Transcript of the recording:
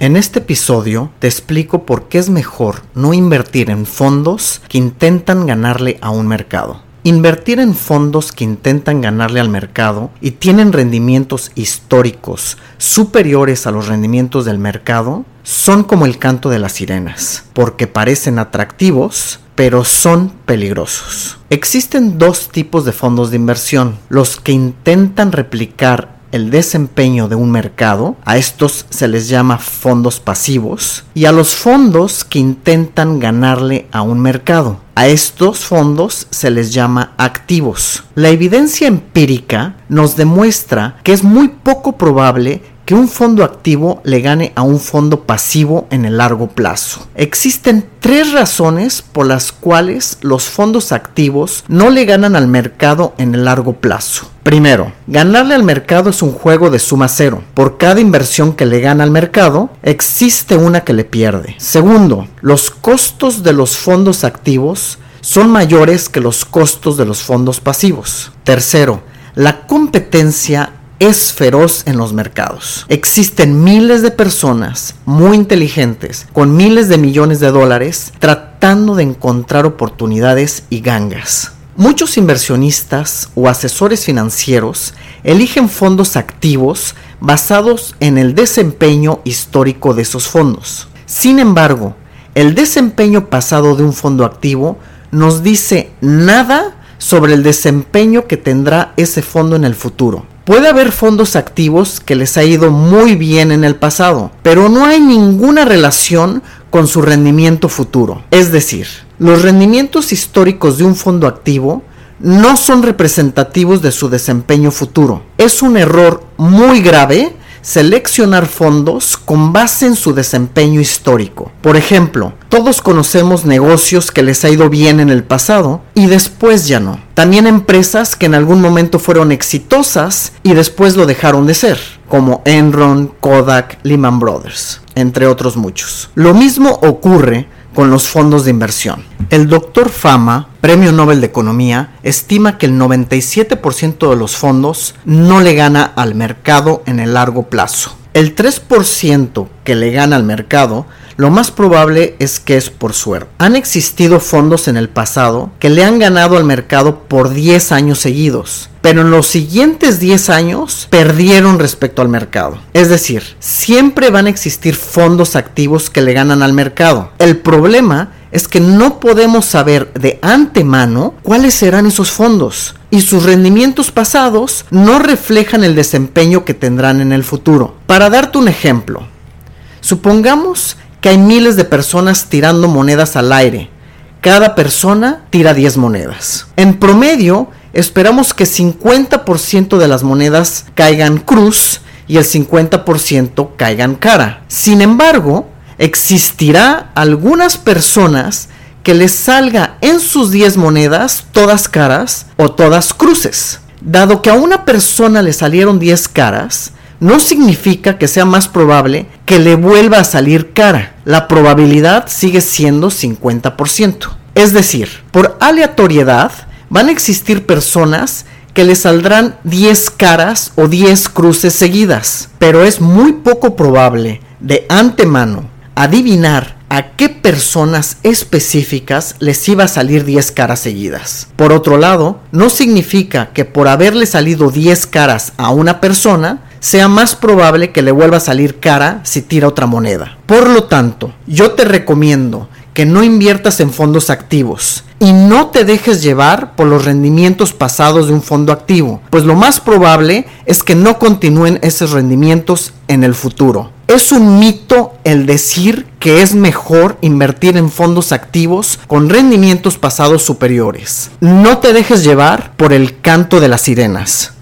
En este episodio te explico por qué es mejor no invertir en fondos que intentan ganarle a un mercado. Invertir en fondos que intentan ganarle al mercado y tienen rendimientos históricos superiores a los rendimientos del mercado son como el canto de las sirenas, porque parecen atractivos, pero son peligrosos. Existen dos tipos de fondos de inversión, los que intentan replicar el desempeño de un mercado, a estos se les llama fondos pasivos, y a los fondos que intentan ganarle a un mercado. A estos fondos se les llama activos. La evidencia empírica nos demuestra que es muy poco probable que un fondo activo le gane a un fondo pasivo en el largo plazo. Existen tres razones por las cuales los fondos activos no le ganan al mercado en el largo plazo. Primero, ganarle al mercado es un juego de suma cero. Por cada inversión que le gana al mercado, existe una que le pierde. Segundo, los costos de los fondos activos son mayores que los costos de los fondos pasivos. Tercero, la competencia es feroz en los mercados. Existen miles de personas muy inteligentes con miles de millones de dólares tratando de encontrar oportunidades y gangas. Muchos inversionistas o asesores financieros eligen fondos activos basados en el desempeño histórico de esos fondos. Sin embargo, el desempeño pasado de un fondo activo nos dice nada sobre el desempeño que tendrá ese fondo en el futuro. Puede haber fondos activos que les ha ido muy bien en el pasado, pero no hay ninguna relación con su rendimiento futuro. Es decir, los rendimientos históricos de un fondo activo no son representativos de su desempeño futuro. Es un error muy grave seleccionar fondos con base en su desempeño histórico. Por ejemplo, todos conocemos negocios que les ha ido bien en el pasado y después ya no. También empresas que en algún momento fueron exitosas y después lo dejaron de ser, como Enron, Kodak, Lehman Brothers, entre otros muchos. Lo mismo ocurre con los fondos de inversión. El doctor Fama, Premio Nobel de Economía, estima que el 97% de los fondos no le gana al mercado en el largo plazo. El 3% que le gana al mercado lo más probable es que es por suerte. Han existido fondos en el pasado que le han ganado al mercado por 10 años seguidos, pero en los siguientes 10 años perdieron respecto al mercado. Es decir, siempre van a existir fondos activos que le ganan al mercado. El problema es que no podemos saber de antemano cuáles serán esos fondos y sus rendimientos pasados no reflejan el desempeño que tendrán en el futuro. Para darte un ejemplo, supongamos que hay miles de personas tirando monedas al aire. Cada persona tira 10 monedas. En promedio, esperamos que 50% de las monedas caigan cruz y el 50% caigan cara. Sin embargo, existirá algunas personas que les salga en sus 10 monedas todas caras o todas cruces. Dado que a una persona le salieron 10 caras, no significa que sea más probable que le vuelva a salir cara. La probabilidad sigue siendo 50%. Es decir, por aleatoriedad van a existir personas que le saldrán 10 caras o 10 cruces seguidas, pero es muy poco probable de antemano adivinar a qué personas específicas les iba a salir 10 caras seguidas. Por otro lado, no significa que por haberle salido 10 caras a una persona, sea más probable que le vuelva a salir cara si tira otra moneda. Por lo tanto, yo te recomiendo que no inviertas en fondos activos y no te dejes llevar por los rendimientos pasados de un fondo activo, pues lo más probable es que no continúen esos rendimientos en el futuro. Es un mito el decir que es mejor invertir en fondos activos con rendimientos pasados superiores. No te dejes llevar por el canto de las sirenas.